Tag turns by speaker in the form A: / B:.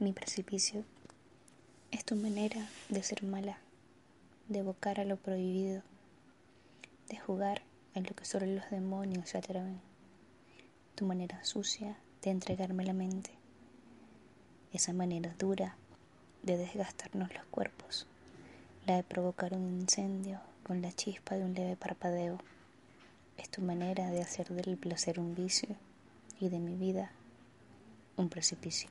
A: Mi precipicio. Es tu manera de ser mala, de evocar a lo prohibido, de jugar a lo que solo los demonios se atreven, tu manera sucia de entregarme la mente, esa manera dura de desgastarnos los cuerpos, la de provocar un incendio con la chispa de un leve parpadeo, es tu manera de hacer del placer un vicio y de mi vida un precipicio.